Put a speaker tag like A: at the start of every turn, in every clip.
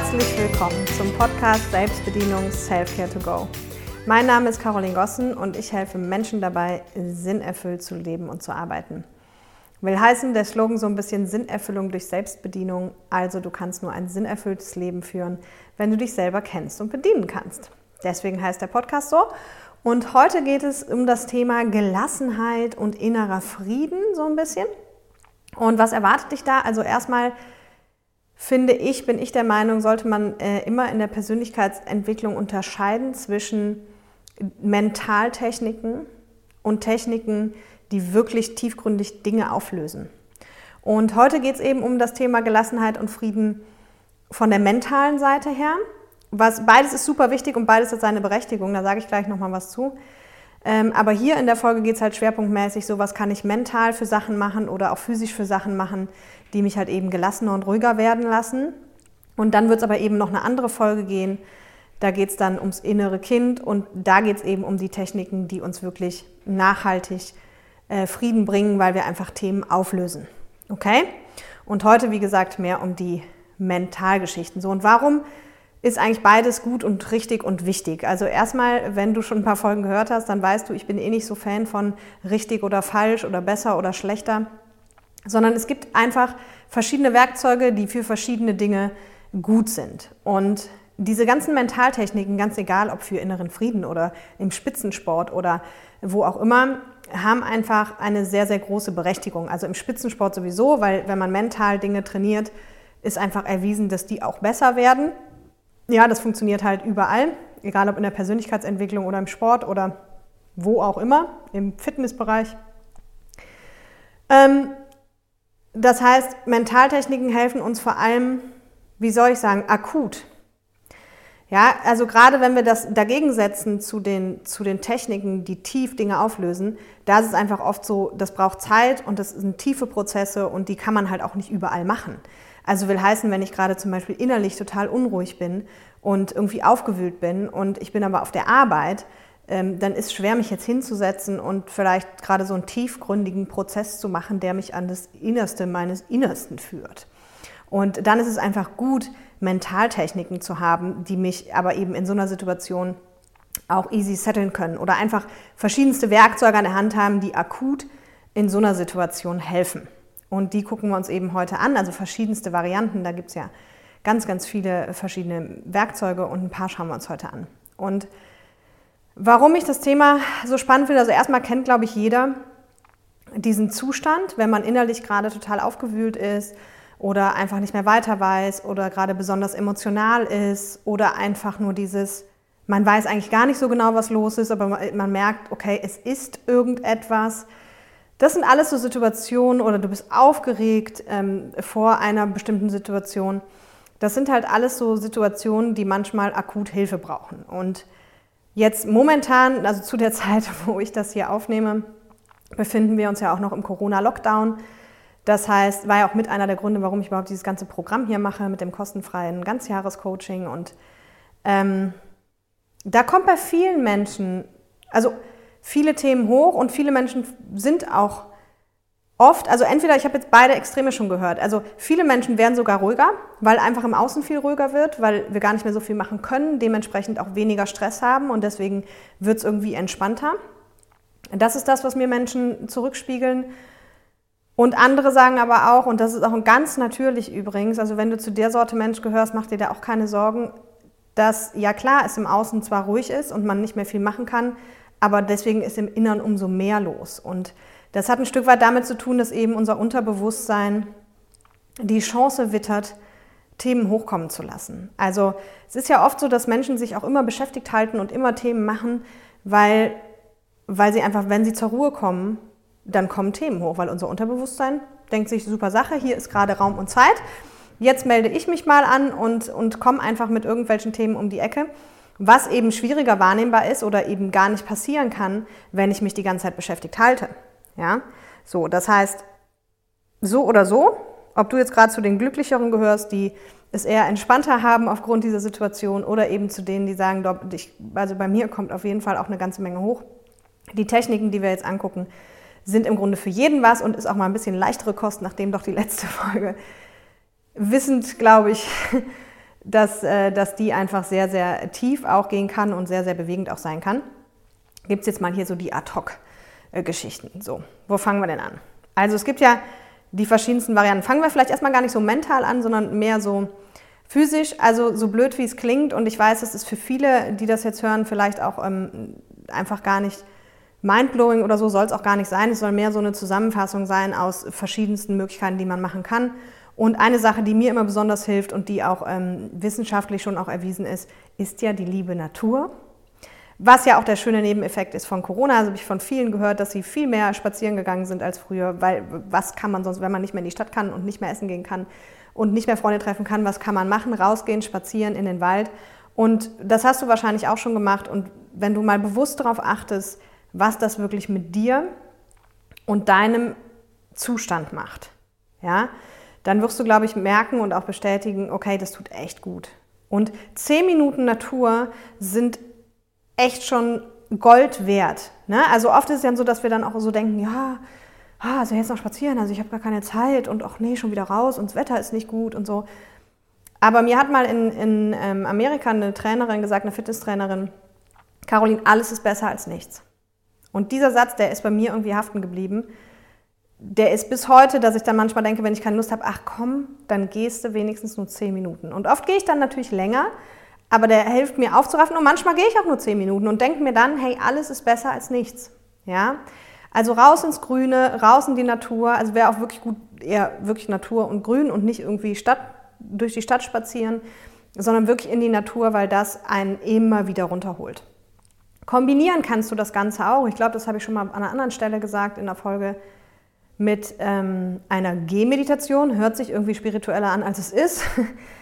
A: Herzlich willkommen zum Podcast Selbstbedienung Selfcare to Go. Mein Name ist Caroline Gossen und ich helfe Menschen dabei, sinnerfüllt zu leben und zu arbeiten. Will heißen, der Slogan so ein bisschen Sinnerfüllung durch Selbstbedienung. Also du kannst nur ein sinnerfülltes Leben führen, wenn du dich selber kennst und bedienen kannst. Deswegen heißt der Podcast so. Und heute geht es um das Thema Gelassenheit und innerer Frieden so ein bisschen. Und was erwartet dich da? Also erstmal finde ich, bin ich der Meinung, sollte man äh, immer in der Persönlichkeitsentwicklung unterscheiden zwischen Mentaltechniken und Techniken, die wirklich tiefgründig Dinge auflösen. Und heute geht es eben um das Thema Gelassenheit und Frieden von der mentalen Seite her. Was, beides ist super wichtig und beides hat seine Berechtigung, da sage ich gleich nochmal was zu. Ähm, aber hier in der Folge geht es halt schwerpunktmäßig so, was kann ich mental für Sachen machen oder auch physisch für Sachen machen, die mich halt eben gelassener und ruhiger werden lassen. Und dann wird es aber eben noch eine andere Folge gehen. Da geht es dann ums innere Kind und da geht es eben um die Techniken, die uns wirklich nachhaltig äh, Frieden bringen, weil wir einfach Themen auflösen. Okay? Und heute, wie gesagt, mehr um die Mentalgeschichten. So, und warum ist eigentlich beides gut und richtig und wichtig. Also erstmal, wenn du schon ein paar Folgen gehört hast, dann weißt du, ich bin eh nicht so Fan von richtig oder falsch oder besser oder schlechter, sondern es gibt einfach verschiedene Werkzeuge, die für verschiedene Dinge gut sind. Und diese ganzen Mentaltechniken, ganz egal ob für inneren Frieden oder im Spitzensport oder wo auch immer, haben einfach eine sehr, sehr große Berechtigung. Also im Spitzensport sowieso, weil wenn man mental Dinge trainiert, ist einfach erwiesen, dass die auch besser werden ja, das funktioniert halt überall, egal ob in der Persönlichkeitsentwicklung oder im Sport oder wo auch immer, im Fitnessbereich. Ähm, das heißt, Mentaltechniken helfen uns vor allem, wie soll ich sagen, akut. Ja, also gerade wenn wir das dagegen setzen zu den, zu den Techniken, die tief Dinge auflösen, da ist es einfach oft so, das braucht Zeit und das sind tiefe Prozesse und die kann man halt auch nicht überall machen. Also will heißen, wenn ich gerade zum Beispiel innerlich total unruhig bin und irgendwie aufgewühlt bin und ich bin aber auf der Arbeit, ähm, dann ist schwer, mich jetzt hinzusetzen und vielleicht gerade so einen tiefgründigen Prozess zu machen, der mich an das Innerste meines Innersten führt. Und dann ist es einfach gut, Mentaltechniken zu haben, die mich aber eben in so einer Situation auch easy setteln können oder einfach verschiedenste Werkzeuge an der Hand haben, die akut in so einer Situation helfen. Und die gucken wir uns eben heute an, also verschiedenste Varianten. Da gibt es ja ganz, ganz viele verschiedene Werkzeuge und ein paar schauen wir uns heute an. Und warum ich das Thema so spannend finde, also erstmal kennt, glaube ich, jeder diesen Zustand, wenn man innerlich gerade total aufgewühlt ist oder einfach nicht mehr weiter weiß oder gerade besonders emotional ist oder einfach nur dieses, man weiß eigentlich gar nicht so genau, was los ist, aber man merkt, okay, es ist irgendetwas das sind alles so Situationen oder du bist aufgeregt ähm, vor einer bestimmten Situation. Das sind halt alles so Situationen, die manchmal akut Hilfe brauchen. Und jetzt momentan, also zu der Zeit, wo ich das hier aufnehme, befinden wir uns ja auch noch im Corona-Lockdown. Das heißt, war ja auch mit einer der Gründe, warum ich überhaupt dieses ganze Programm hier mache mit dem kostenfreien Ganzjahrescoaching. Und ähm, da kommt bei vielen Menschen, also viele Themen hoch und viele Menschen sind auch oft, also entweder, ich habe jetzt beide Extreme schon gehört, also viele Menschen werden sogar ruhiger, weil einfach im Außen viel ruhiger wird, weil wir gar nicht mehr so viel machen können, dementsprechend auch weniger Stress haben und deswegen wird es irgendwie entspannter. Das ist das, was mir Menschen zurückspiegeln. Und andere sagen aber auch, und das ist auch ganz natürlich übrigens, also wenn du zu der Sorte Mensch gehörst, mach dir da auch keine Sorgen, dass ja klar es im Außen zwar ruhig ist und man nicht mehr viel machen kann, aber deswegen ist im Innern umso mehr los. Und das hat ein Stück weit damit zu tun, dass eben unser Unterbewusstsein die Chance wittert, Themen hochkommen zu lassen. Also es ist ja oft so, dass Menschen sich auch immer beschäftigt halten und immer Themen machen, weil, weil sie einfach, wenn sie zur Ruhe kommen, dann kommen Themen hoch, weil unser Unterbewusstsein denkt sich, super Sache, hier ist gerade Raum und Zeit. Jetzt melde ich mich mal an und, und komme einfach mit irgendwelchen Themen um die Ecke was eben schwieriger wahrnehmbar ist oder eben gar nicht passieren kann, wenn ich mich die ganze Zeit beschäftigt halte. Ja, so, das heißt, so oder so, ob du jetzt gerade zu den Glücklicheren gehörst, die es eher entspannter haben aufgrund dieser Situation oder eben zu denen, die sagen, also bei mir kommt auf jeden Fall auch eine ganze Menge hoch. Die Techniken, die wir jetzt angucken, sind im Grunde für jeden was und ist auch mal ein bisschen leichtere Kost, nachdem doch die letzte Folge wissend, glaube ich, dass, äh, dass die einfach sehr, sehr tief auch gehen kann und sehr, sehr bewegend auch sein kann. Gibt es jetzt mal hier so die Ad-Hoc-Geschichten. So, wo fangen wir denn an? Also es gibt ja die verschiedensten Varianten. Fangen wir vielleicht erstmal gar nicht so mental an, sondern mehr so physisch. Also so blöd wie es klingt und ich weiß, es ist für viele, die das jetzt hören, vielleicht auch ähm, einfach gar nicht mindblowing oder so soll es auch gar nicht sein. Es soll mehr so eine Zusammenfassung sein aus verschiedensten Möglichkeiten, die man machen kann. Und eine Sache, die mir immer besonders hilft und die auch ähm, wissenschaftlich schon auch erwiesen ist, ist ja die liebe Natur. Was ja auch der schöne Nebeneffekt ist von Corona. Also habe ich von vielen gehört, dass sie viel mehr spazieren gegangen sind als früher, weil was kann man sonst, wenn man nicht mehr in die Stadt kann und nicht mehr essen gehen kann und nicht mehr Freunde treffen kann, was kann man machen? Rausgehen, spazieren in den Wald. Und das hast du wahrscheinlich auch schon gemacht. Und wenn du mal bewusst darauf achtest, was das wirklich mit dir und deinem Zustand macht, ja, dann wirst du, glaube ich, merken und auch bestätigen, okay, das tut echt gut. Und zehn Minuten Natur sind echt schon Gold wert. Ne? Also oft ist es ja so, dass wir dann auch so denken, ja, also jetzt noch spazieren, also ich habe gar keine Zeit und auch nee, schon wieder raus und das Wetter ist nicht gut und so. Aber mir hat mal in, in ähm, Amerika eine Trainerin gesagt, eine Fitnesstrainerin, Caroline, alles ist besser als nichts. Und dieser Satz, der ist bei mir irgendwie haften geblieben. Der ist bis heute, dass ich dann manchmal denke, wenn ich keine Lust habe, ach komm, dann gehst du wenigstens nur zehn Minuten. Und oft gehe ich dann natürlich länger, aber der hilft mir aufzuraffen und manchmal gehe ich auch nur zehn Minuten und denke mir dann, hey, alles ist besser als nichts. Ja? Also raus ins Grüne, raus in die Natur. Also wäre auch wirklich gut, eher wirklich Natur und Grün und nicht irgendwie Stadt, durch die Stadt spazieren, sondern wirklich in die Natur, weil das einen immer wieder runterholt. Kombinieren kannst du das Ganze auch. Ich glaube, das habe ich schon mal an einer anderen Stelle gesagt in der Folge mit ähm, einer Gehmeditation. Hört sich irgendwie spiritueller an, als es ist.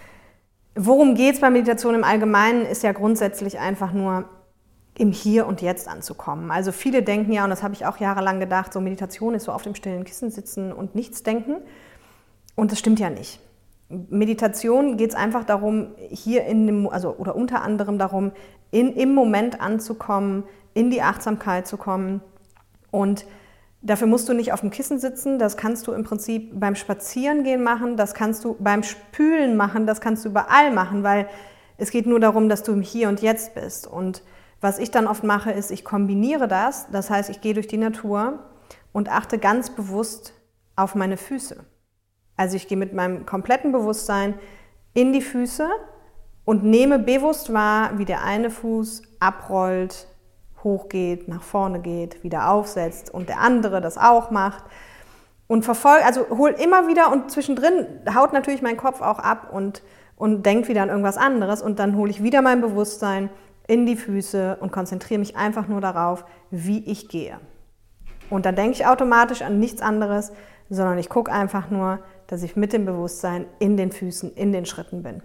A: Worum geht es bei Meditation im Allgemeinen, ist ja grundsätzlich einfach nur im Hier und Jetzt anzukommen. Also viele denken ja, und das habe ich auch jahrelang gedacht, so Meditation ist so auf dem stillen Kissen sitzen und nichts denken. Und das stimmt ja nicht. Meditation geht es einfach darum, hier in dem, also oder unter anderem darum, in, im Moment anzukommen, in die Achtsamkeit zu kommen. Und dafür musst du nicht auf dem Kissen sitzen, das kannst du im Prinzip beim Spazierengehen machen, das kannst du beim Spülen machen, das kannst du überall machen, weil es geht nur darum, dass du im Hier und Jetzt bist. Und was ich dann oft mache, ist, ich kombiniere das. Das heißt, ich gehe durch die Natur und achte ganz bewusst auf meine Füße. Also ich gehe mit meinem kompletten Bewusstsein in die Füße und nehme bewusst wahr, wie der eine Fuß abrollt, hochgeht, nach vorne geht, wieder aufsetzt und der andere das auch macht. Und verfolge, also hol immer wieder und zwischendrin haut natürlich mein Kopf auch ab und, und denkt wieder an irgendwas anderes und dann hole ich wieder mein Bewusstsein in die Füße und konzentriere mich einfach nur darauf, wie ich gehe. Und dann denke ich automatisch an nichts anderes, sondern ich gucke einfach nur, dass ich mit dem Bewusstsein in den Füßen, in den Schritten bin.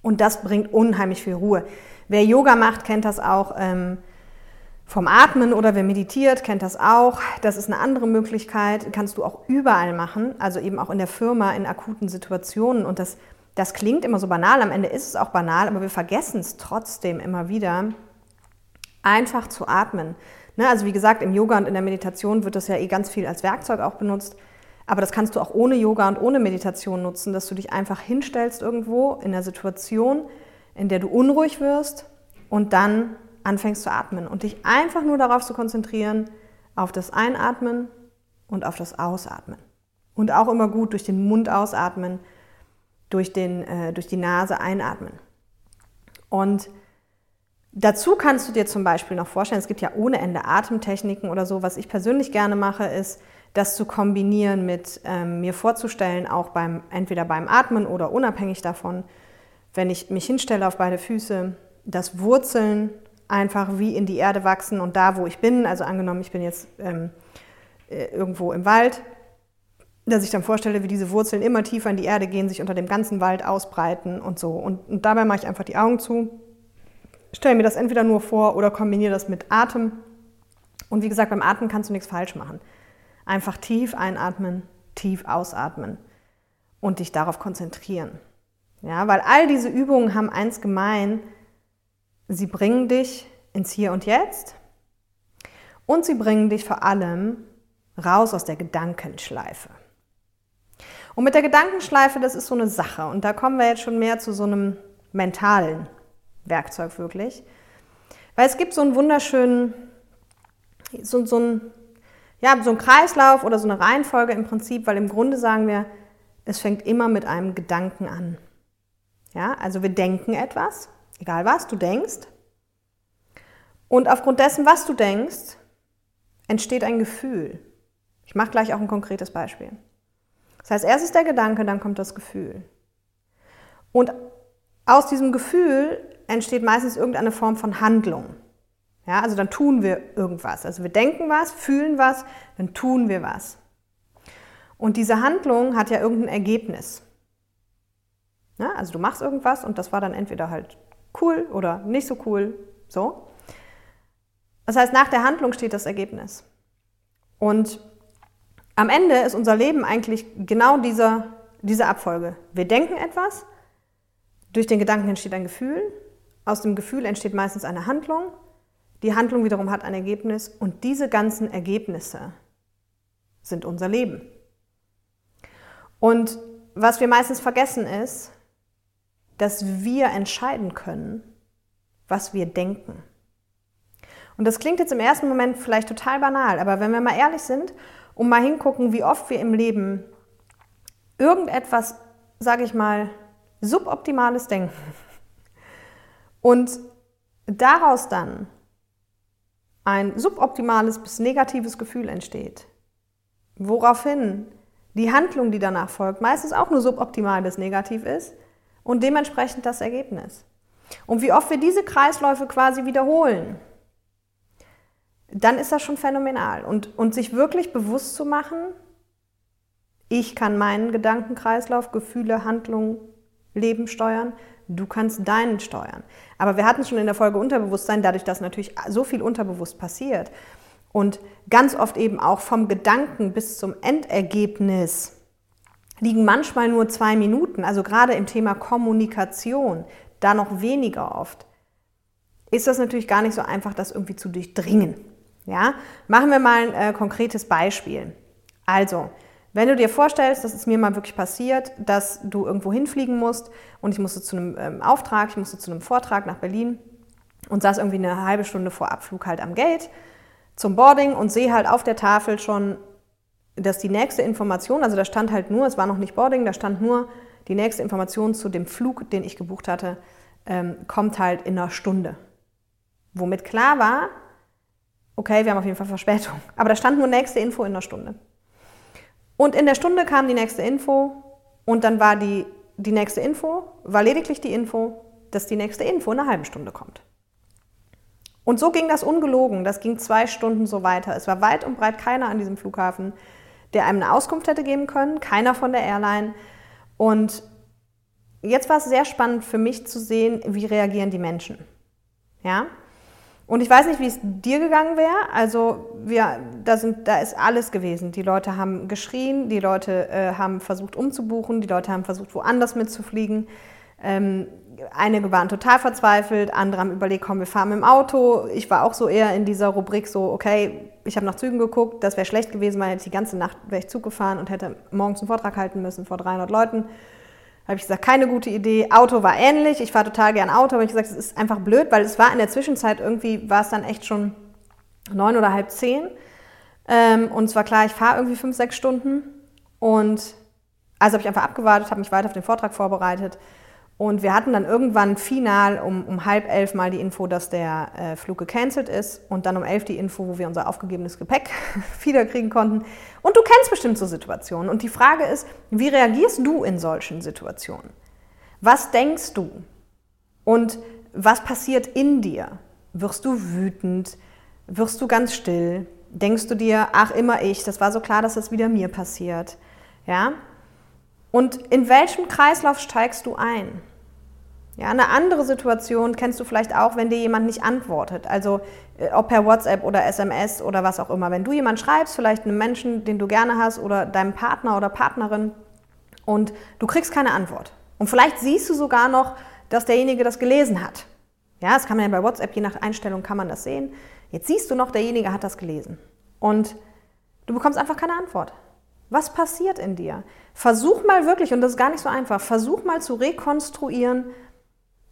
A: Und das bringt unheimlich viel Ruhe. Wer Yoga macht, kennt das auch ähm, vom Atmen oder wer meditiert, kennt das auch. Das ist eine andere Möglichkeit, kannst du auch überall machen, also eben auch in der Firma, in akuten Situationen. Und das das klingt immer so banal, am Ende ist es auch banal, aber wir vergessen es trotzdem immer wieder, einfach zu atmen. Ne, also wie gesagt, im Yoga und in der Meditation wird das ja eh ganz viel als Werkzeug auch benutzt. Aber das kannst du auch ohne Yoga und ohne Meditation nutzen, dass du dich einfach hinstellst irgendwo in einer Situation, in der du unruhig wirst und dann anfängst zu atmen und dich einfach nur darauf zu konzentrieren, auf das Einatmen und auf das Ausatmen. Und auch immer gut durch den Mund ausatmen, durch, den, äh, durch die Nase einatmen. Und dazu kannst du dir zum Beispiel noch vorstellen, es gibt ja ohne Ende Atemtechniken oder so. Was ich persönlich gerne mache, ist, das zu kombinieren mit ähm, mir vorzustellen, auch beim, entweder beim Atmen oder unabhängig davon, wenn ich mich hinstelle auf beide Füße, dass Wurzeln einfach wie in die Erde wachsen und da, wo ich bin, also angenommen, ich bin jetzt ähm, äh, irgendwo im Wald, dass ich dann vorstelle, wie diese Wurzeln immer tiefer in die Erde gehen, sich unter dem ganzen Wald ausbreiten und so. Und, und dabei mache ich einfach die Augen zu, stelle mir das entweder nur vor oder kombiniere das mit Atem. Und wie gesagt, beim Atmen kannst du nichts falsch machen. Einfach tief einatmen, tief ausatmen und dich darauf konzentrieren. Ja, weil all diese Übungen haben eins gemein, sie bringen dich ins Hier und Jetzt und sie bringen dich vor allem raus aus der Gedankenschleife. Und mit der Gedankenschleife, das ist so eine Sache. Und da kommen wir jetzt schon mehr zu so einem mentalen Werkzeug wirklich. Weil es gibt so einen wunderschönen, so, so, ein, ja, so einen Kreislauf oder so eine Reihenfolge im Prinzip, weil im Grunde sagen wir, es fängt immer mit einem Gedanken an. Ja, also wir denken etwas, egal was du denkst. Und aufgrund dessen, was du denkst, entsteht ein Gefühl. Ich mache gleich auch ein konkretes Beispiel. Das heißt, erst ist der Gedanke, dann kommt das Gefühl. Und aus diesem Gefühl entsteht meistens irgendeine Form von Handlung. Ja, also dann tun wir irgendwas. Also wir denken was, fühlen was, dann tun wir was. Und diese Handlung hat ja irgendein Ergebnis. Ja, also du machst irgendwas und das war dann entweder halt cool oder nicht so cool. So. Das heißt, nach der Handlung steht das Ergebnis. Und am Ende ist unser Leben eigentlich genau dieser, diese Abfolge. Wir denken etwas, durch den Gedanken entsteht ein Gefühl, aus dem Gefühl entsteht meistens eine Handlung, die Handlung wiederum hat ein Ergebnis und diese ganzen Ergebnisse sind unser Leben. Und was wir meistens vergessen ist, dass wir entscheiden können, was wir denken. Und das klingt jetzt im ersten Moment vielleicht total banal, aber wenn wir mal ehrlich sind und mal hingucken, wie oft wir im Leben irgendetwas, sage ich mal, suboptimales denken und daraus dann ein suboptimales bis negatives Gefühl entsteht, woraufhin die Handlung, die danach folgt, meistens auch nur suboptimal bis negativ ist und dementsprechend das Ergebnis. Und wie oft wir diese Kreisläufe quasi wiederholen, dann ist das schon phänomenal. Und, und sich wirklich bewusst zu machen, ich kann meinen Gedankenkreislauf, Gefühle, Handlungen, Leben steuern, du kannst deinen steuern. Aber wir hatten schon in der Folge Unterbewusstsein, dadurch, dass natürlich so viel unterbewusst passiert und ganz oft eben auch vom Gedanken bis zum Endergebnis liegen manchmal nur zwei Minuten, also gerade im Thema Kommunikation, da noch weniger oft, ist das natürlich gar nicht so einfach, das irgendwie zu durchdringen. Ja? Machen wir mal ein äh, konkretes Beispiel. Also, wenn du dir vorstellst, das ist mir mal wirklich passiert, dass du irgendwo hinfliegen musst und ich musste zu einem ähm, Auftrag, ich musste zu einem Vortrag nach Berlin und saß irgendwie eine halbe Stunde vor Abflug halt am Gate zum Boarding und sehe halt auf der Tafel schon, dass die nächste Information, also da stand halt nur, es war noch nicht Boarding, da stand nur die nächste Information zu dem Flug, den ich gebucht hatte, ähm, kommt halt in einer Stunde. Womit klar war, okay, wir haben auf jeden Fall Verspätung. Aber da stand nur nächste Info in einer Stunde. Und in der Stunde kam die nächste Info und dann war die, die nächste Info, war lediglich die Info, dass die nächste Info in einer halben Stunde kommt. Und so ging das ungelogen. Das ging zwei Stunden so weiter. Es war weit und breit keiner an diesem Flughafen, der einem eine Auskunft hätte geben können, keiner von der Airline. Und jetzt war es sehr spannend für mich zu sehen, wie reagieren die Menschen. Ja? Und ich weiß nicht, wie es dir gegangen wäre. Also wir, da, sind, da ist alles gewesen. Die Leute haben geschrien, die Leute äh, haben versucht umzubuchen, die Leute haben versucht, woanders mitzufliegen. Ähm, einige waren total verzweifelt, andere haben überlegt, komm, wir fahren mit dem Auto. Ich war auch so eher in dieser Rubrik so, okay, ich habe nach Zügen geguckt, das wäre schlecht gewesen, weil ich die ganze Nacht wäre ich Zug gefahren und hätte morgens einen Vortrag halten müssen vor 300 Leuten habe ich gesagt, keine gute Idee. Auto war ähnlich. Ich fahre total gern Auto, aber ich gesagt, es ist einfach blöd, weil es war in der Zwischenzeit irgendwie, war es dann echt schon neun oder halb zehn. Ähm, und es war klar, ich fahre irgendwie fünf, sechs Stunden. Und also habe ich einfach abgewartet, habe mich weiter auf den Vortrag vorbereitet und wir hatten dann irgendwann final um, um halb elf mal die Info, dass der äh, Flug gecancelt ist und dann um elf die Info, wo wir unser aufgegebenes Gepäck wiederkriegen konnten. Und du kennst bestimmt so Situationen. Und die Frage ist, wie reagierst du in solchen Situationen? Was denkst du? Und was passiert in dir? Wirst du wütend? Wirst du ganz still? Denkst du dir, ach immer ich, das war so klar, dass das wieder mir passiert? Ja? Und in welchem Kreislauf steigst du ein? Ja, eine andere Situation kennst du vielleicht auch, wenn dir jemand nicht antwortet. Also äh, ob per WhatsApp oder SMS oder was auch immer. Wenn du jemand schreibst, vielleicht einem Menschen, den du gerne hast oder deinem Partner oder Partnerin und du kriegst keine Antwort. Und vielleicht siehst du sogar noch, dass derjenige das gelesen hat. Ja, das kann man ja bei WhatsApp, je nach Einstellung kann man das sehen. Jetzt siehst du noch, derjenige hat das gelesen. Und du bekommst einfach keine Antwort. Was passiert in dir? Versuch mal wirklich, und das ist gar nicht so einfach, versuch mal zu rekonstruieren,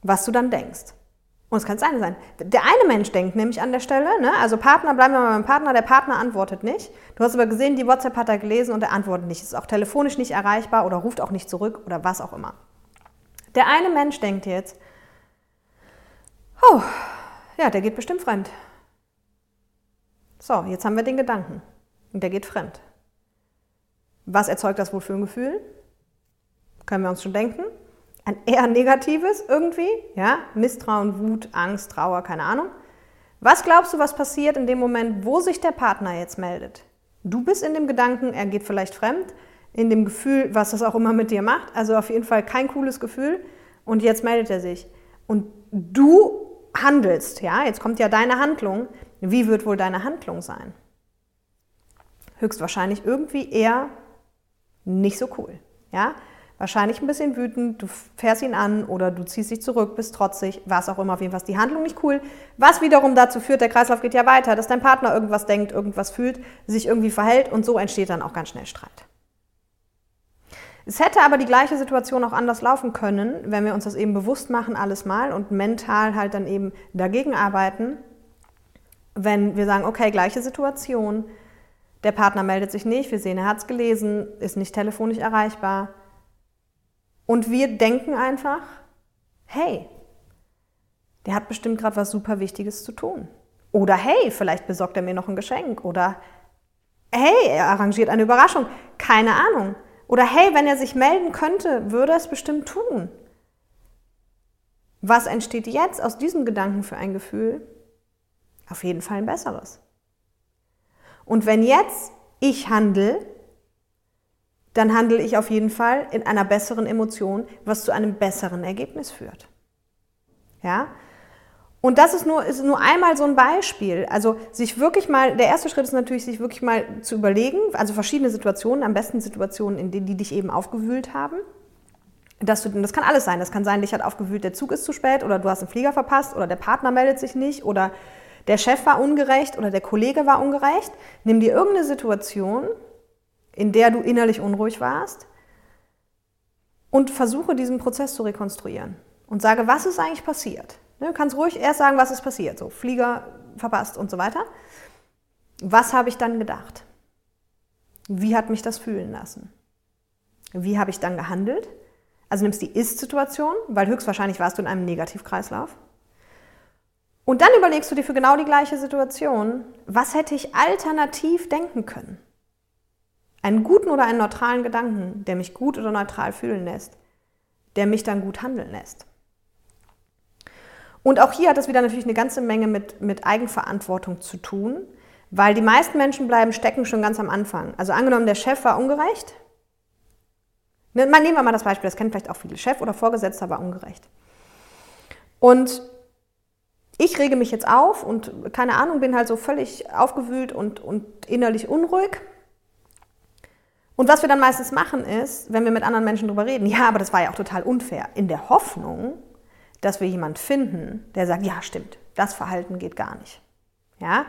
A: was du dann denkst. Und es kann das eine sein. Der eine Mensch denkt nämlich an der Stelle, ne, also Partner, bleiben wir mal beim Partner, der Partner antwortet nicht. Du hast aber gesehen, die WhatsApp hat er gelesen und er antwortet nicht. Ist auch telefonisch nicht erreichbar oder ruft auch nicht zurück oder was auch immer. Der eine Mensch denkt jetzt, oh, ja, der geht bestimmt fremd. So, jetzt haben wir den Gedanken. Und der geht fremd. Was erzeugt das wohl für ein Gefühl? Können wir uns schon denken ein eher negatives irgendwie, ja, Misstrauen, Wut, Angst, Trauer, keine Ahnung. Was glaubst du, was passiert in dem Moment, wo sich der Partner jetzt meldet? Du bist in dem Gedanken, er geht vielleicht fremd, in dem Gefühl, was das auch immer mit dir macht, also auf jeden Fall kein cooles Gefühl und jetzt meldet er sich. Und du handelst, ja, jetzt kommt ja deine Handlung. Wie wird wohl deine Handlung sein? Höchstwahrscheinlich irgendwie eher nicht so cool, ja? wahrscheinlich ein bisschen wütend, du fährst ihn an oder du ziehst dich zurück, bist trotzig, was auch immer, auf jeden Fall ist die Handlung nicht cool. Was wiederum dazu führt, der Kreislauf geht ja weiter, dass dein Partner irgendwas denkt, irgendwas fühlt, sich irgendwie verhält und so entsteht dann auch ganz schnell Streit. Es hätte aber die gleiche Situation auch anders laufen können, wenn wir uns das eben bewusst machen, alles mal und mental halt dann eben dagegen arbeiten. Wenn wir sagen, okay, gleiche Situation, der Partner meldet sich nicht, wir sehen, er hat es gelesen, ist nicht telefonisch erreichbar, und wir denken einfach, hey, der hat bestimmt gerade was super Wichtiges zu tun. Oder hey, vielleicht besorgt er mir noch ein Geschenk. Oder hey, er arrangiert eine Überraschung. Keine Ahnung. Oder hey, wenn er sich melden könnte, würde er es bestimmt tun. Was entsteht jetzt aus diesem Gedanken für ein Gefühl? Auf jeden Fall ein besseres. Und wenn jetzt ich handle, dann handle ich auf jeden Fall in einer besseren Emotion, was zu einem besseren Ergebnis führt. Ja? Und das ist nur, ist nur einmal so ein Beispiel. Also sich wirklich mal, der erste Schritt ist natürlich, sich wirklich mal zu überlegen, also verschiedene Situationen, am besten Situationen, in denen die dich eben aufgewühlt haben. Dass du, das kann alles sein. Das kann sein, dich hat aufgewühlt, der Zug ist zu spät oder du hast einen Flieger verpasst oder der Partner meldet sich nicht oder der Chef war ungerecht oder der Kollege war ungerecht. Nimm dir irgendeine Situation, in der du innerlich unruhig warst und versuche diesen Prozess zu rekonstruieren und sage, was ist eigentlich passiert? Ne, du kannst ruhig erst sagen, was ist passiert, so Flieger verpasst und so weiter. Was habe ich dann gedacht? Wie hat mich das fühlen lassen? Wie habe ich dann gehandelt? Also nimmst die Ist-Situation, weil höchstwahrscheinlich warst du in einem Negativkreislauf. Und dann überlegst du dir für genau die gleiche Situation, was hätte ich alternativ denken können? Einen guten oder einen neutralen Gedanken, der mich gut oder neutral fühlen lässt, der mich dann gut handeln lässt. Und auch hier hat es wieder natürlich eine ganze Menge mit, mit Eigenverantwortung zu tun, weil die meisten Menschen bleiben stecken schon ganz am Anfang. Also angenommen, der Chef war ungerecht. Ne, nehmen wir mal das Beispiel, das kennen vielleicht auch viele. Chef oder Vorgesetzter war ungerecht. Und ich rege mich jetzt auf und keine Ahnung, bin halt so völlig aufgewühlt und, und innerlich unruhig und was wir dann meistens machen ist, wenn wir mit anderen Menschen darüber reden, ja, aber das war ja auch total unfair, in der Hoffnung, dass wir jemanden finden, der sagt, ja, stimmt, das Verhalten geht gar nicht. Ja?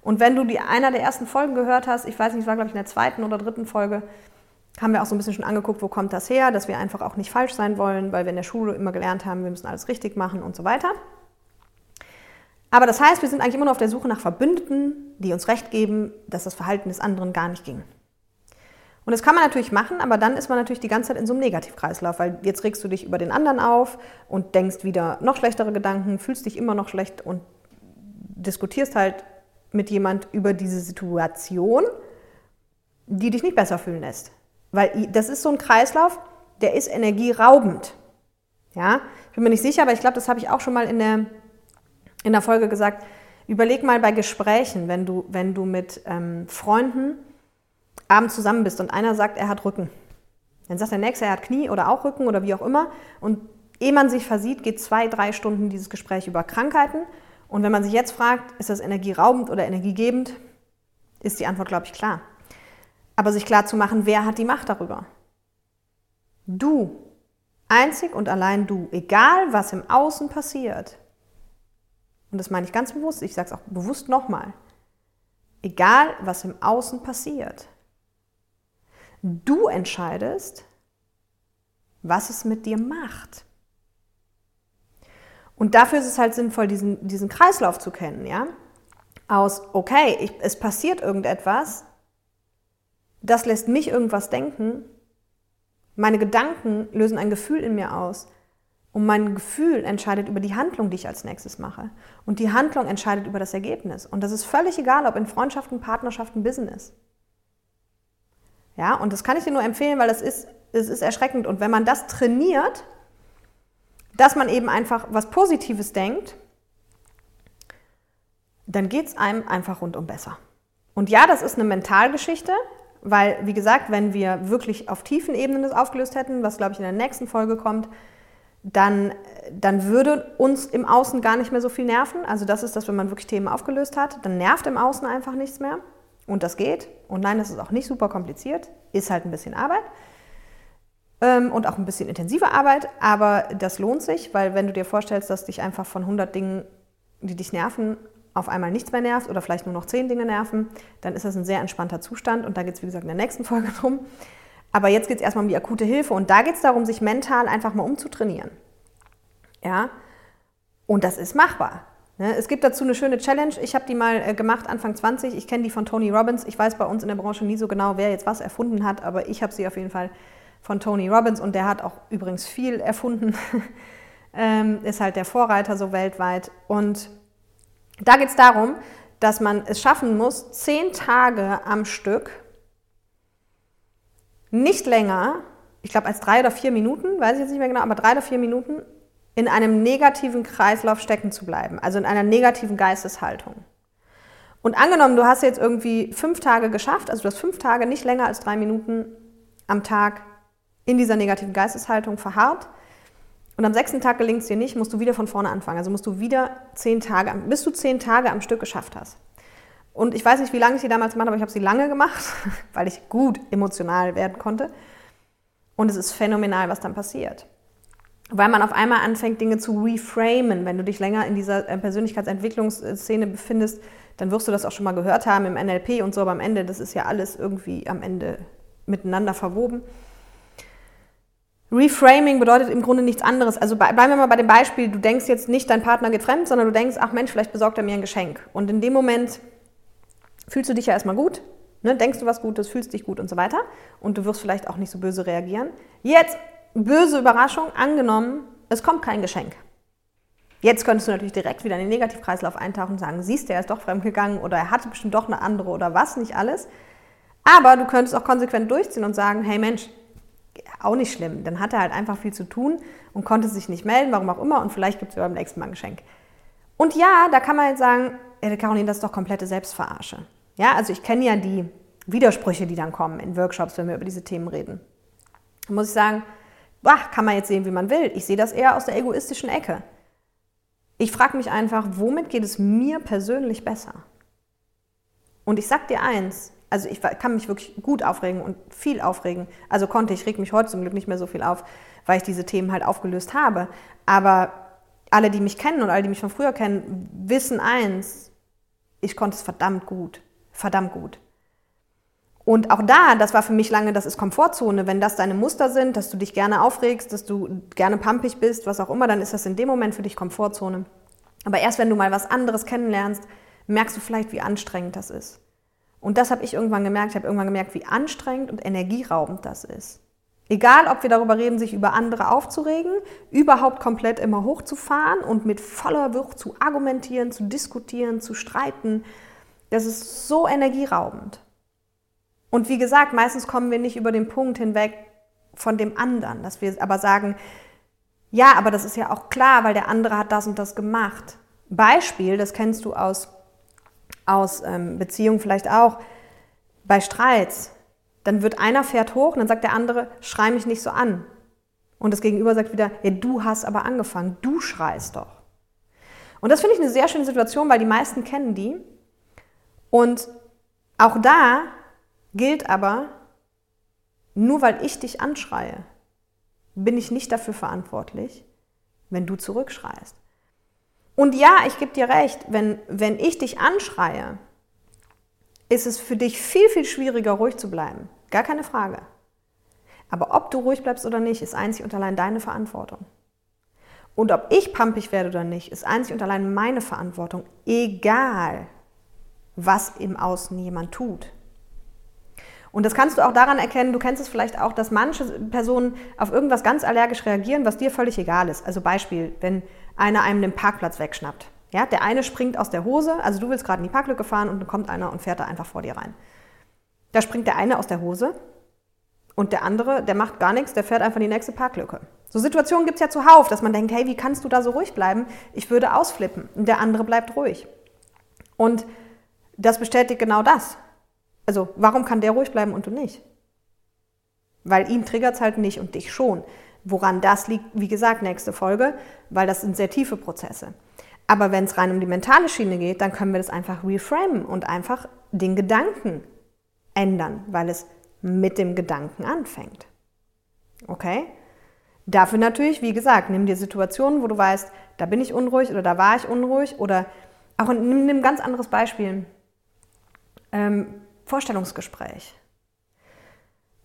A: Und wenn du die einer der ersten Folgen gehört hast, ich weiß nicht, es war glaube ich in der zweiten oder dritten Folge, haben wir auch so ein bisschen schon angeguckt, wo kommt das her, dass wir einfach auch nicht falsch sein wollen, weil wir in der Schule immer gelernt haben, wir müssen alles richtig machen und so weiter. Aber das heißt, wir sind eigentlich immer nur auf der Suche nach Verbündeten, die uns recht geben, dass das Verhalten des anderen gar nicht ging. Und das kann man natürlich machen, aber dann ist man natürlich die ganze Zeit in so einem Negativkreislauf, weil jetzt regst du dich über den anderen auf und denkst wieder noch schlechtere Gedanken, fühlst dich immer noch schlecht und diskutierst halt mit jemand über diese Situation, die dich nicht besser fühlen lässt. Weil das ist so ein Kreislauf, der ist energieraubend. Ja, ich bin mir nicht sicher, aber ich glaube, das habe ich auch schon mal in der, in der Folge gesagt. Überleg mal bei Gesprächen, wenn du, wenn du mit ähm, Freunden abends zusammen bist und einer sagt, er hat Rücken. Dann sagt der Nächste, er hat Knie oder auch Rücken oder wie auch immer. Und ehe man sich versieht, geht zwei, drei Stunden dieses Gespräch über Krankheiten. Und wenn man sich jetzt fragt, ist das energieraubend oder energiegebend, ist die Antwort, glaube ich, klar. Aber sich klar zu machen, wer hat die Macht darüber? Du. Einzig und allein du. Egal, was im Außen passiert. Und das meine ich ganz bewusst, ich sage es auch bewusst nochmal. Egal, was im Außen passiert. Du entscheidest, was es mit dir macht. Und dafür ist es halt sinnvoll, diesen, diesen Kreislauf zu kennen, ja? Aus, okay, ich, es passiert irgendetwas, das lässt mich irgendwas denken, meine Gedanken lösen ein Gefühl in mir aus und mein Gefühl entscheidet über die Handlung, die ich als nächstes mache. Und die Handlung entscheidet über das Ergebnis. Und das ist völlig egal, ob in Freundschaften, Partnerschaften, Business. Ja, und das kann ich dir nur empfehlen, weil das ist, das ist erschreckend. Und wenn man das trainiert, dass man eben einfach was Positives denkt, dann geht es einem einfach rundum besser. Und ja, das ist eine Mentalgeschichte, weil, wie gesagt, wenn wir wirklich auf tiefen Ebenen das aufgelöst hätten, was, glaube ich, in der nächsten Folge kommt, dann, dann würde uns im Außen gar nicht mehr so viel nerven. Also das ist das, wenn man wirklich Themen aufgelöst hat, dann nervt im Außen einfach nichts mehr. Und das geht. Und nein, das ist auch nicht super kompliziert, ist halt ein bisschen Arbeit ähm, und auch ein bisschen intensive Arbeit, aber das lohnt sich, weil wenn du dir vorstellst, dass dich einfach von 100 Dingen, die dich nerven, auf einmal nichts mehr nervt oder vielleicht nur noch 10 Dinge nerven, dann ist das ein sehr entspannter Zustand und da geht es, wie gesagt, in der nächsten Folge drum. Aber jetzt geht es erstmal um die akute Hilfe und da geht es darum, sich mental einfach mal umzutrainieren. Ja, und das ist machbar. Ne? Es gibt dazu eine schöne Challenge. Ich habe die mal äh, gemacht Anfang 20. Ich kenne die von Tony Robbins. Ich weiß bei uns in der Branche nie so genau, wer jetzt was erfunden hat, aber ich habe sie auf jeden Fall von Tony Robbins und der hat auch übrigens viel erfunden, ähm, ist halt der Vorreiter so weltweit. Und da geht es darum, dass man es schaffen muss, zehn Tage am Stück, nicht länger, ich glaube als drei oder vier Minuten, weiß ich jetzt nicht mehr genau, aber drei oder vier Minuten in einem negativen Kreislauf stecken zu bleiben, also in einer negativen Geisteshaltung. Und angenommen, du hast jetzt irgendwie fünf Tage geschafft, also du hast fünf Tage nicht länger als drei Minuten am Tag in dieser negativen Geisteshaltung verharrt. Und am sechsten Tag gelingt es dir nicht, musst du wieder von vorne anfangen. Also musst du wieder zehn Tage, bis du zehn Tage am Stück geschafft hast. Und ich weiß nicht, wie lange ich sie damals gemacht habe, aber ich habe sie lange gemacht, weil ich gut emotional werden konnte. Und es ist phänomenal, was dann passiert. Weil man auf einmal anfängt, Dinge zu reframen. Wenn du dich länger in dieser äh, Persönlichkeitsentwicklungsszene befindest, dann wirst du das auch schon mal gehört haben im NLP und so, aber am Ende, das ist ja alles irgendwie am Ende miteinander verwoben. Reframing bedeutet im Grunde nichts anderes. Also bleiben wir mal bei dem Beispiel, du denkst jetzt nicht, dein Partner geht fremd, sondern du denkst, ach Mensch, vielleicht besorgt er mir ein Geschenk. Und in dem Moment fühlst du dich ja erstmal gut, ne? denkst du was Gutes, fühlst dich gut und so weiter. Und du wirst vielleicht auch nicht so böse reagieren. Jetzt, böse Überraschung, angenommen, es kommt kein Geschenk. Jetzt könntest du natürlich direkt wieder in den Negativkreislauf eintauchen und sagen, siehst du, er ist doch fremdgegangen oder er hatte bestimmt doch eine andere oder was, nicht alles. Aber du könntest auch konsequent durchziehen und sagen, hey Mensch, auch nicht schlimm. Dann hat er halt einfach viel zu tun und konnte sich nicht melden, warum auch immer, und vielleicht gibt es beim nächsten Mal ein Geschenk. Und ja, da kann man jetzt sagen, ja, Caroline, das ist doch komplette Selbstverarsche. Ja, also ich kenne ja die Widersprüche, die dann kommen in Workshops, wenn wir über diese Themen reden. Da muss ich sagen, boah, kann man jetzt sehen, wie man will. Ich sehe das eher aus der egoistischen Ecke. Ich frage mich einfach, womit geht es mir persönlich besser? Und ich sag dir eins, also ich kann mich wirklich gut aufregen und viel aufregen. Also konnte ich, reg mich heute zum Glück nicht mehr so viel auf, weil ich diese Themen halt aufgelöst habe. Aber alle, die mich kennen und alle, die mich von früher kennen, wissen eins, ich konnte es verdammt gut. Verdammt gut. Und auch da, das war für mich lange, das ist Komfortzone. Wenn das deine Muster sind, dass du dich gerne aufregst, dass du gerne pampig bist, was auch immer, dann ist das in dem Moment für dich Komfortzone. Aber erst wenn du mal was anderes kennenlernst, merkst du vielleicht, wie anstrengend das ist. Und das habe ich irgendwann gemerkt. Ich habe irgendwann gemerkt, wie anstrengend und energieraubend das ist. Egal, ob wir darüber reden, sich über andere aufzuregen, überhaupt komplett immer hochzufahren und mit voller Wucht zu argumentieren, zu diskutieren, zu streiten, das ist so energieraubend. Und wie gesagt, meistens kommen wir nicht über den Punkt hinweg von dem anderen, dass wir aber sagen, ja, aber das ist ja auch klar, weil der andere hat das und das gemacht. Beispiel, das kennst du aus aus ähm, Beziehungen vielleicht auch, bei Streits, dann wird einer fährt hoch und dann sagt der andere, schrei mich nicht so an. Und das Gegenüber sagt wieder, ja, du hast aber angefangen, du schreist doch. Und das finde ich eine sehr schöne Situation, weil die meisten kennen die. Und auch da gilt aber, nur weil ich dich anschreie, bin ich nicht dafür verantwortlich, wenn du zurückschreist. Und ja, ich gebe dir recht, wenn, wenn ich dich anschreie, ist es für dich viel, viel schwieriger, ruhig zu bleiben. gar keine Frage. Aber ob du ruhig bleibst oder nicht, ist einzig und allein deine Verantwortung. Und ob ich pampig werde oder nicht, ist einzig und allein meine Verantwortung, egal was im Außen jemand tut. Und das kannst du auch daran erkennen, du kennst es vielleicht auch, dass manche Personen auf irgendwas ganz allergisch reagieren, was dir völlig egal ist. Also Beispiel, wenn einer einem den Parkplatz wegschnappt. Ja, der eine springt aus der Hose, also du willst gerade in die Parklücke fahren und dann kommt einer und fährt da einfach vor dir rein. Da springt der eine aus der Hose und der andere, der macht gar nichts, der fährt einfach in die nächste Parklücke. So Situationen gibt es ja zuhauf, dass man denkt, hey, wie kannst du da so ruhig bleiben? Ich würde ausflippen. Und der andere bleibt ruhig. Und das bestätigt genau das. Also, warum kann der ruhig bleiben und du nicht? Weil ihn triggert es halt nicht und dich schon. Woran das liegt, wie gesagt, nächste Folge, weil das sind sehr tiefe Prozesse. Aber wenn es rein um die mentale Schiene geht, dann können wir das einfach reframen und einfach den Gedanken ändern, weil es mit dem Gedanken anfängt. Okay? Dafür natürlich, wie gesagt, nimm dir Situationen, wo du weißt, da bin ich unruhig oder da war ich unruhig oder auch nimm ein ganz anderes Beispiel. Ähm, Vorstellungsgespräch.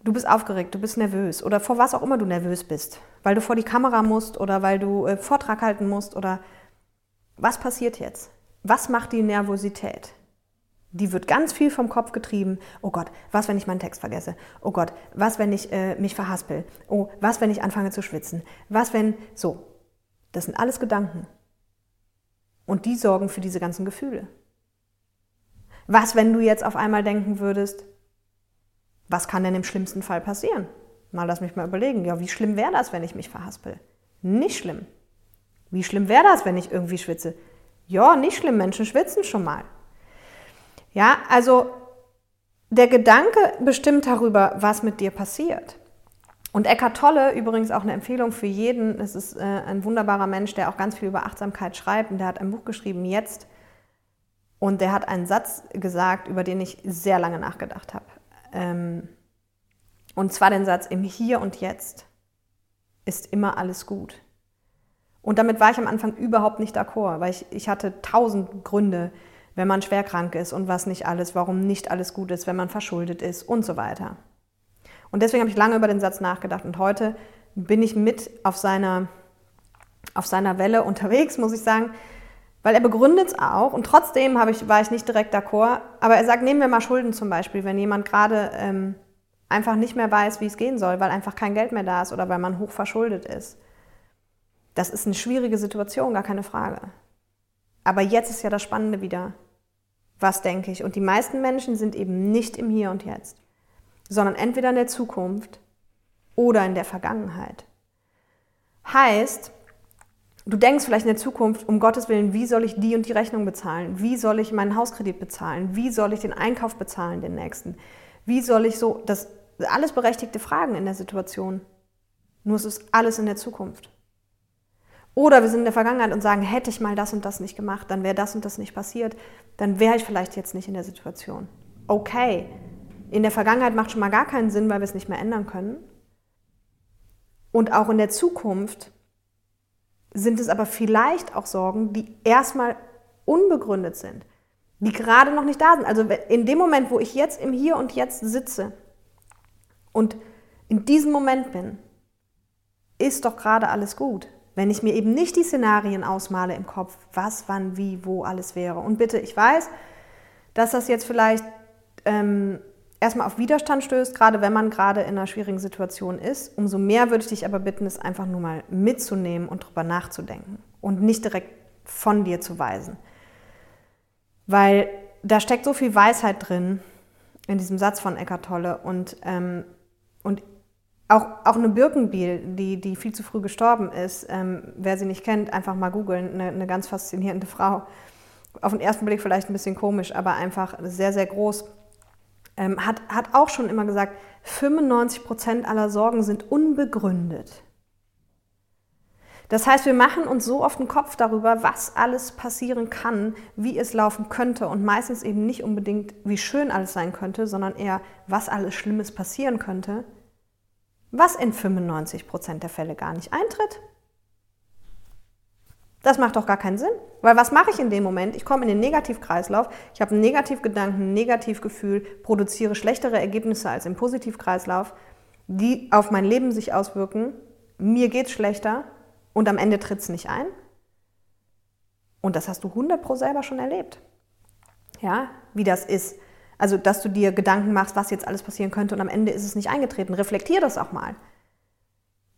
A: Du bist aufgeregt, du bist nervös oder vor was auch immer du nervös bist, weil du vor die Kamera musst oder weil du äh, Vortrag halten musst oder was passiert jetzt? Was macht die Nervosität? Die wird ganz viel vom Kopf getrieben. Oh Gott, was, wenn ich meinen Text vergesse? Oh Gott, was, wenn ich äh, mich verhaspel? Oh, was, wenn ich anfange zu schwitzen? Was, wenn... So, das sind alles Gedanken. Und die sorgen für diese ganzen Gefühle. Was, wenn du jetzt auf einmal denken würdest, was kann denn im schlimmsten Fall passieren? Mal lass mich mal überlegen. Ja, wie schlimm wäre das, wenn ich mich verhaspel? Nicht schlimm. Wie schlimm wäre das, wenn ich irgendwie schwitze? Ja, nicht schlimm. Menschen schwitzen schon mal. Ja, also der Gedanke bestimmt darüber, was mit dir passiert. Und Eckart Tolle, übrigens auch eine Empfehlung für jeden, es ist äh, ein wunderbarer Mensch, der auch ganz viel über Achtsamkeit schreibt und der hat ein Buch geschrieben, Jetzt, und der hat einen Satz gesagt, über den ich sehr lange nachgedacht habe. Ähm, und zwar den Satz, im Hier und Jetzt ist immer alles gut. Und damit war ich am Anfang überhaupt nicht d'accord, weil ich, ich hatte tausend Gründe, wenn man schwerkrank ist und was nicht alles, warum nicht alles gut ist, wenn man verschuldet ist und so weiter. Und deswegen habe ich lange über den Satz nachgedacht und heute bin ich mit auf seiner, auf seiner Welle unterwegs, muss ich sagen, weil er begründet es auch und trotzdem ich, war ich nicht direkt d'accord. Aber er sagt, nehmen wir mal Schulden zum Beispiel, wenn jemand gerade ähm, einfach nicht mehr weiß, wie es gehen soll, weil einfach kein Geld mehr da ist oder weil man hoch verschuldet ist. Das ist eine schwierige Situation, gar keine Frage. Aber jetzt ist ja das Spannende wieder. Was denke ich? Und die meisten Menschen sind eben nicht im Hier und Jetzt, sondern entweder in der Zukunft oder in der Vergangenheit. Heißt, Du denkst vielleicht in der Zukunft, um Gottes Willen, wie soll ich die und die Rechnung bezahlen? Wie soll ich meinen Hauskredit bezahlen? Wie soll ich den Einkauf bezahlen, den nächsten? Wie soll ich so, das alles berechtigte Fragen in der Situation. Nur es ist alles in der Zukunft. Oder wir sind in der Vergangenheit und sagen, hätte ich mal das und das nicht gemacht, dann wäre das und das nicht passiert, dann wäre ich vielleicht jetzt nicht in der Situation. Okay, in der Vergangenheit macht schon mal gar keinen Sinn, weil wir es nicht mehr ändern können. Und auch in der Zukunft sind es aber vielleicht auch Sorgen, die erstmal unbegründet sind, die gerade noch nicht da sind. Also in dem Moment, wo ich jetzt im Hier und Jetzt sitze und in diesem Moment bin, ist doch gerade alles gut. Wenn ich mir eben nicht die Szenarien ausmale im Kopf, was, wann, wie, wo alles wäre. Und bitte, ich weiß, dass das jetzt vielleicht ähm, erstmal auf Widerstand stößt, gerade wenn man gerade in einer schwierigen Situation ist. Umso mehr würde ich dich aber bitten, es einfach nur mal mitzunehmen und drüber nachzudenken und nicht direkt von dir zu weisen. Weil da steckt so viel Weisheit drin in diesem Satz von Eckart Tolle und, ähm, und auch, auch eine Birkenbiel, die, die viel zu früh gestorben ist, ähm, wer sie nicht kennt, einfach mal googeln, eine, eine ganz faszinierende Frau. Auf den ersten Blick vielleicht ein bisschen komisch, aber einfach sehr, sehr groß ähm, hat, hat auch schon immer gesagt, 95 Prozent aller Sorgen sind unbegründet. Das heißt, wir machen uns so oft den Kopf darüber, was alles passieren kann, wie es laufen könnte und meistens eben nicht unbedingt, wie schön alles sein könnte, sondern eher, was alles Schlimmes passieren könnte, was in 95 Prozent der Fälle gar nicht eintritt. Das macht doch gar keinen Sinn. Weil was mache ich in dem Moment? Ich komme in den Negativkreislauf, ich habe einen Negativgedanken, ein Negativgefühl, produziere schlechtere Ergebnisse als im Positivkreislauf, die auf mein Leben sich auswirken. Mir geht es schlechter und am Ende tritt es nicht ein. Und das hast du 100 pro selber schon erlebt. Ja, wie das ist. Also, dass du dir Gedanken machst, was jetzt alles passieren könnte und am Ende ist es nicht eingetreten. Reflektier das auch mal.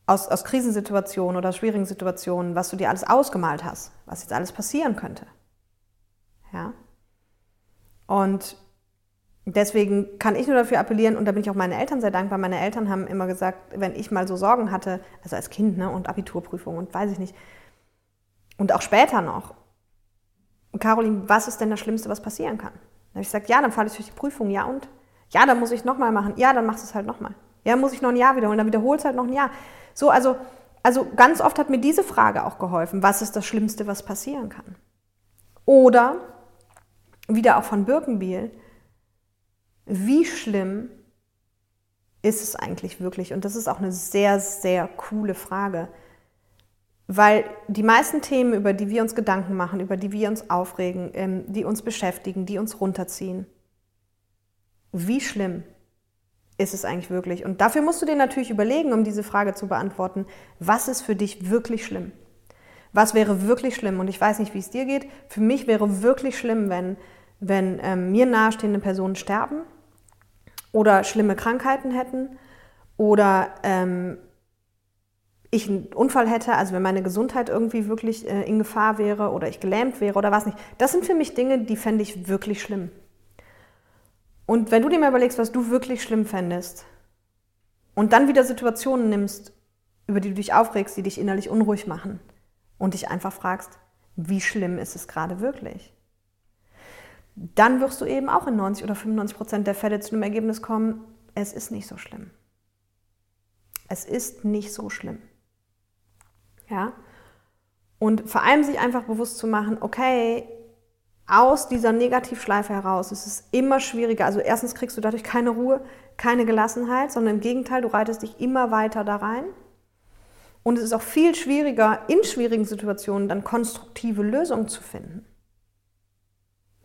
A: Aus, aus Krisensituationen oder schwierigen Situationen, was du dir alles ausgemalt hast, was jetzt alles passieren könnte. Ja. Und deswegen kann ich nur dafür appellieren, und da bin ich auch meinen Eltern sehr dankbar. Meine Eltern haben immer gesagt, wenn ich mal so Sorgen hatte, also als Kind ne, und Abiturprüfung und weiß ich nicht, und auch später noch, Caroline, was ist denn das Schlimmste, was passieren kann? Dann habe ich gesagt, ja, dann falle ich durch die Prüfung, ja und? Ja, dann muss ich nochmal machen. Ja, dann machst du es halt nochmal. Ja, muss ich noch ein Jahr wiederholen, dann wiederholst du halt noch ein Jahr. So, also, also ganz oft hat mir diese Frage auch geholfen, was ist das Schlimmste, was passieren kann? Oder, wieder auch von Birkenbiel, wie schlimm ist es eigentlich wirklich? Und das ist auch eine sehr, sehr coole Frage. Weil die meisten Themen, über die wir uns Gedanken machen, über die wir uns aufregen, ähm, die uns beschäftigen, die uns runterziehen, wie schlimm ist es eigentlich wirklich? Und dafür musst du dir natürlich überlegen, um diese Frage zu beantworten, was ist für dich wirklich schlimm? Was wäre wirklich schlimm? Und ich weiß nicht, wie es dir geht. Für mich wäre wirklich schlimm, wenn, wenn ähm, mir nahestehende Personen sterben oder schlimme Krankheiten hätten oder ähm, ich einen Unfall hätte, also wenn meine Gesundheit irgendwie wirklich äh, in Gefahr wäre oder ich gelähmt wäre oder was nicht. Das sind für mich Dinge, die fände ich wirklich schlimm. Und wenn du dir mal überlegst, was du wirklich schlimm fändest und dann wieder Situationen nimmst, über die du dich aufregst, die dich innerlich unruhig machen und dich einfach fragst, wie schlimm ist es gerade wirklich? Dann wirst du eben auch in 90 oder 95 Prozent der Fälle zu dem Ergebnis kommen, es ist nicht so schlimm. Es ist nicht so schlimm. Ja? Und vor allem sich einfach bewusst zu machen, okay, aus dieser Negativschleife heraus ist es immer schwieriger. Also erstens kriegst du dadurch keine Ruhe, keine Gelassenheit, sondern im Gegenteil, du reitest dich immer weiter da rein. Und es ist auch viel schwieriger, in schwierigen Situationen dann konstruktive Lösungen zu finden.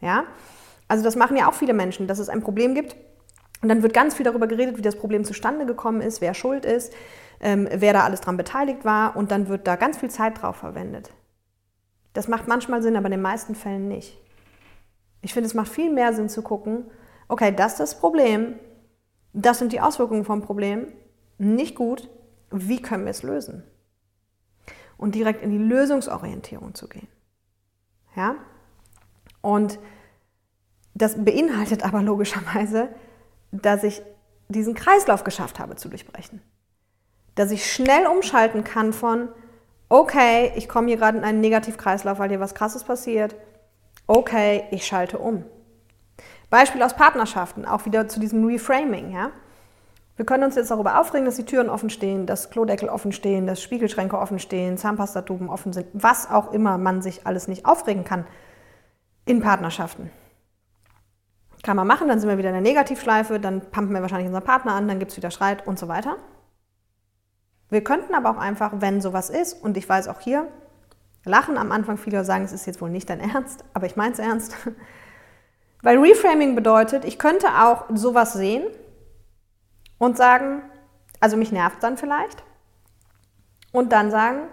A: Ja? Also das machen ja auch viele Menschen, dass es ein Problem gibt und dann wird ganz viel darüber geredet, wie das Problem zustande gekommen ist, wer schuld ist, ähm, wer da alles dran beteiligt war und dann wird da ganz viel Zeit drauf verwendet. Das macht manchmal Sinn, aber in den meisten Fällen nicht. Ich finde, es macht viel mehr Sinn zu gucken, okay, das ist das Problem, das sind die Auswirkungen vom Problem, nicht gut, wie können wir es lösen? Und direkt in die Lösungsorientierung zu gehen. Ja? Und das beinhaltet aber logischerweise, dass ich diesen Kreislauf geschafft habe zu durchbrechen. Dass ich schnell umschalten kann von, okay, ich komme hier gerade in einen Negativkreislauf, weil hier was Krasses passiert. Okay, ich schalte um. Beispiel aus Partnerschaften, auch wieder zu diesem Reframing. Ja? Wir können uns jetzt darüber aufregen, dass die Türen offen stehen, dass Klodeckel offen stehen, dass Spiegelschränke offen stehen, Zahnpastatuben offen sind, was auch immer man sich alles nicht aufregen kann in Partnerschaften. Kann man machen, dann sind wir wieder in der Negativschleife, dann pumpen wir wahrscheinlich unseren Partner an, dann gibt es wieder Streit und so weiter. Wir könnten aber auch einfach, wenn sowas ist, und ich weiß auch hier, lachen am Anfang viele sagen, es ist jetzt wohl nicht dein Ernst, aber ich meine es ernst. Weil Reframing bedeutet, ich könnte auch sowas sehen und sagen, also mich nervt dann vielleicht, und dann sagen,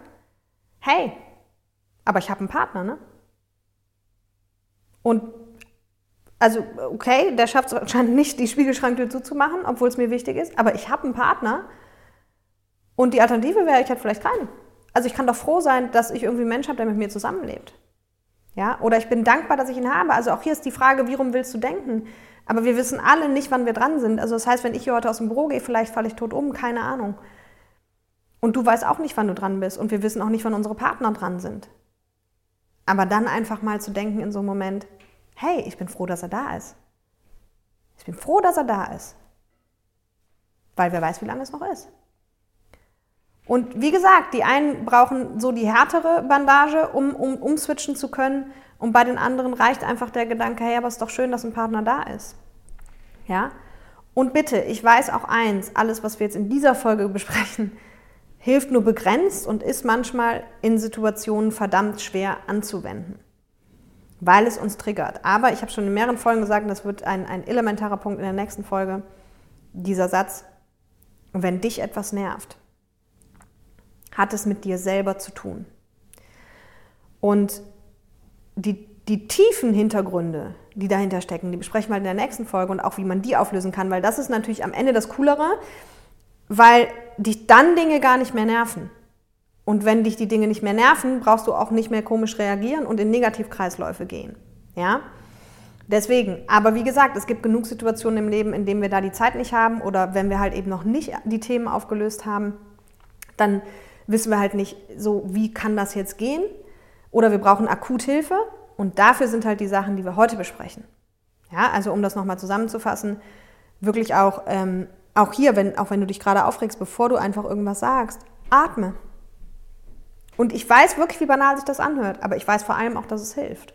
A: hey, aber ich habe einen Partner, ne? Und also okay, der schafft es anscheinend nicht, die Spiegelschranktür zuzumachen, obwohl es mir wichtig ist, aber ich habe einen Partner und die Alternative wäre, ich hätte vielleicht keinen. Also ich kann doch froh sein, dass ich irgendwie einen Mensch habe, der mit mir zusammenlebt. Ja? Oder ich bin dankbar, dass ich ihn habe. Also auch hier ist die Frage, warum willst du denken? Aber wir wissen alle nicht, wann wir dran sind. Also das heißt, wenn ich hier heute aus dem Büro gehe, vielleicht falle ich tot um, keine Ahnung. Und du weißt auch nicht, wann du dran bist. Und wir wissen auch nicht, wann unsere Partner dran sind. Aber dann einfach mal zu denken in so einem Moment, hey, ich bin froh, dass er da ist. Ich bin froh, dass er da ist. Weil wer weiß, wie lange es noch ist. Und wie gesagt, die einen brauchen so die härtere Bandage, um, um umswitchen zu können. Und bei den anderen reicht einfach der Gedanke, hey, aber es ist doch schön, dass ein Partner da ist. Ja? Und bitte, ich weiß auch eins, alles, was wir jetzt in dieser Folge besprechen, hilft nur begrenzt und ist manchmal in Situationen verdammt schwer anzuwenden, weil es uns triggert. Aber ich habe schon in mehreren Folgen gesagt, das wird ein, ein elementarer Punkt in der nächsten Folge, dieser Satz, wenn dich etwas nervt, hat es mit dir selber zu tun. Und die, die tiefen Hintergründe, die dahinter stecken, die besprechen wir in der nächsten Folge und auch wie man die auflösen kann, weil das ist natürlich am Ende das Coolere, weil dich dann Dinge gar nicht mehr nerven. Und wenn dich die Dinge nicht mehr nerven, brauchst du auch nicht mehr komisch reagieren und in Negativkreisläufe gehen. Ja? Deswegen, aber wie gesagt, es gibt genug Situationen im Leben, in denen wir da die Zeit nicht haben oder wenn wir halt eben noch nicht die Themen aufgelöst haben, dann wissen wir halt nicht so, wie kann das jetzt gehen? Oder wir brauchen Akuthilfe und dafür sind halt die Sachen, die wir heute besprechen. Ja, also um das nochmal zusammenzufassen, wirklich auch, ähm, auch hier, wenn, auch wenn du dich gerade aufregst, bevor du einfach irgendwas sagst, atme. Und ich weiß wirklich, wie banal sich das anhört, aber ich weiß vor allem auch, dass es hilft.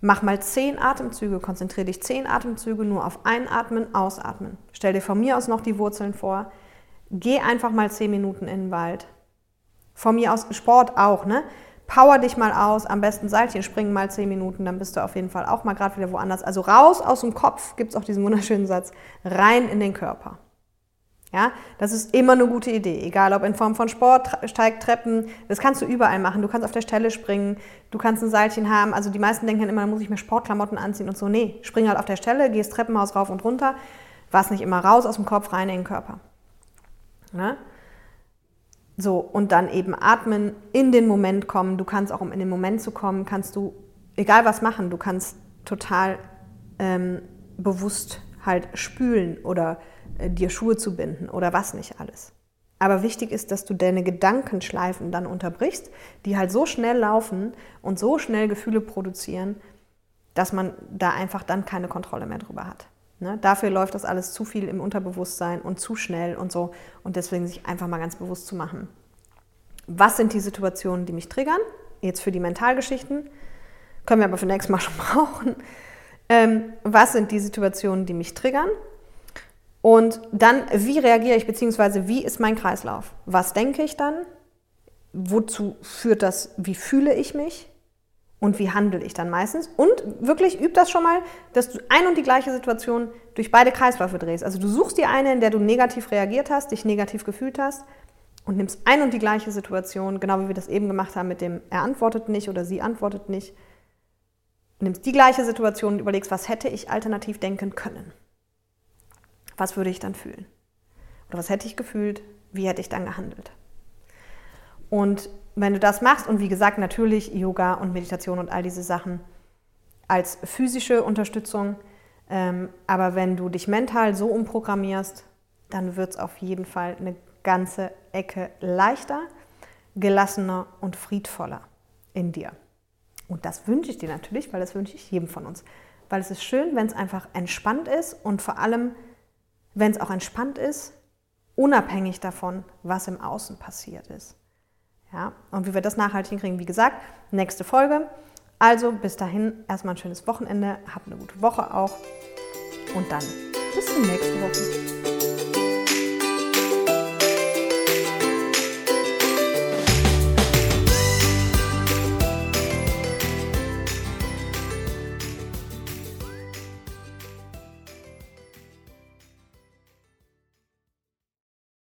A: Mach mal zehn Atemzüge, konzentriere dich zehn Atemzüge nur auf Einatmen, Ausatmen. Stell dir von mir aus noch die Wurzeln vor. Geh einfach mal zehn Minuten in den Wald. Von mir aus Sport auch, ne? Power dich mal aus, am besten Seilchen springen mal zehn Minuten, dann bist du auf jeden Fall auch mal gerade wieder woanders. Also raus aus dem Kopf, gibt es auch diesen wunderschönen Satz, rein in den Körper. Ja, das ist immer eine gute Idee, egal ob in Form von Sport, Steigtreppen, das kannst du überall machen. Du kannst auf der Stelle springen, du kannst ein Seilchen haben. Also die meisten denken immer, muss ich mir Sportklamotten anziehen und so. Nee, spring halt auf der Stelle, gehst Treppenhaus rauf und runter, was nicht immer raus aus dem Kopf, rein in den Körper. Ja? So, und dann eben atmen, in den Moment kommen. Du kannst auch, um in den Moment zu kommen, kannst du, egal was machen, du kannst total ähm, bewusst halt spülen oder äh, dir Schuhe zu binden oder was nicht alles. Aber wichtig ist, dass du deine Gedankenschleifen dann unterbrichst, die halt so schnell laufen und so schnell Gefühle produzieren, dass man da einfach dann keine Kontrolle mehr drüber hat. Ne? Dafür läuft das alles zu viel im Unterbewusstsein und zu schnell und so. Und deswegen sich einfach mal ganz bewusst zu machen. Was sind die Situationen, die mich triggern? Jetzt für die Mentalgeschichten. Können wir aber für nächstes Mal schon brauchen. Ähm, was sind die Situationen, die mich triggern? Und dann, wie reagiere ich, beziehungsweise wie ist mein Kreislauf? Was denke ich dann? Wozu führt das? Wie fühle ich mich? Und wie handle ich dann meistens. Und wirklich üb das schon mal, dass du ein und die gleiche Situation durch beide Kreisläufe drehst. Also du suchst dir eine, in der du negativ reagiert hast, dich negativ gefühlt hast und nimmst ein und die gleiche Situation, genau wie wir das eben gemacht haben mit dem er antwortet nicht oder sie antwortet nicht. Nimmst die gleiche Situation und überlegst, was hätte ich alternativ denken können? Was würde ich dann fühlen? Oder was hätte ich gefühlt? Wie hätte ich dann gehandelt? Und wenn du das machst, und wie gesagt, natürlich Yoga und Meditation und all diese Sachen als physische Unterstützung, ähm, aber wenn du dich mental so umprogrammierst, dann wird es auf jeden Fall eine ganze Ecke leichter, gelassener und friedvoller in dir. Und das wünsche ich dir natürlich, weil das wünsche ich jedem von uns. Weil es ist schön, wenn es einfach entspannt ist und vor allem, wenn es auch entspannt ist, unabhängig davon, was im Außen passiert ist. Ja, und wie wir das nachhaltig hinkriegen, wie gesagt, nächste Folge. Also bis dahin erstmal ein schönes Wochenende, habt eine gute Woche auch und dann bis zur nächsten Woche.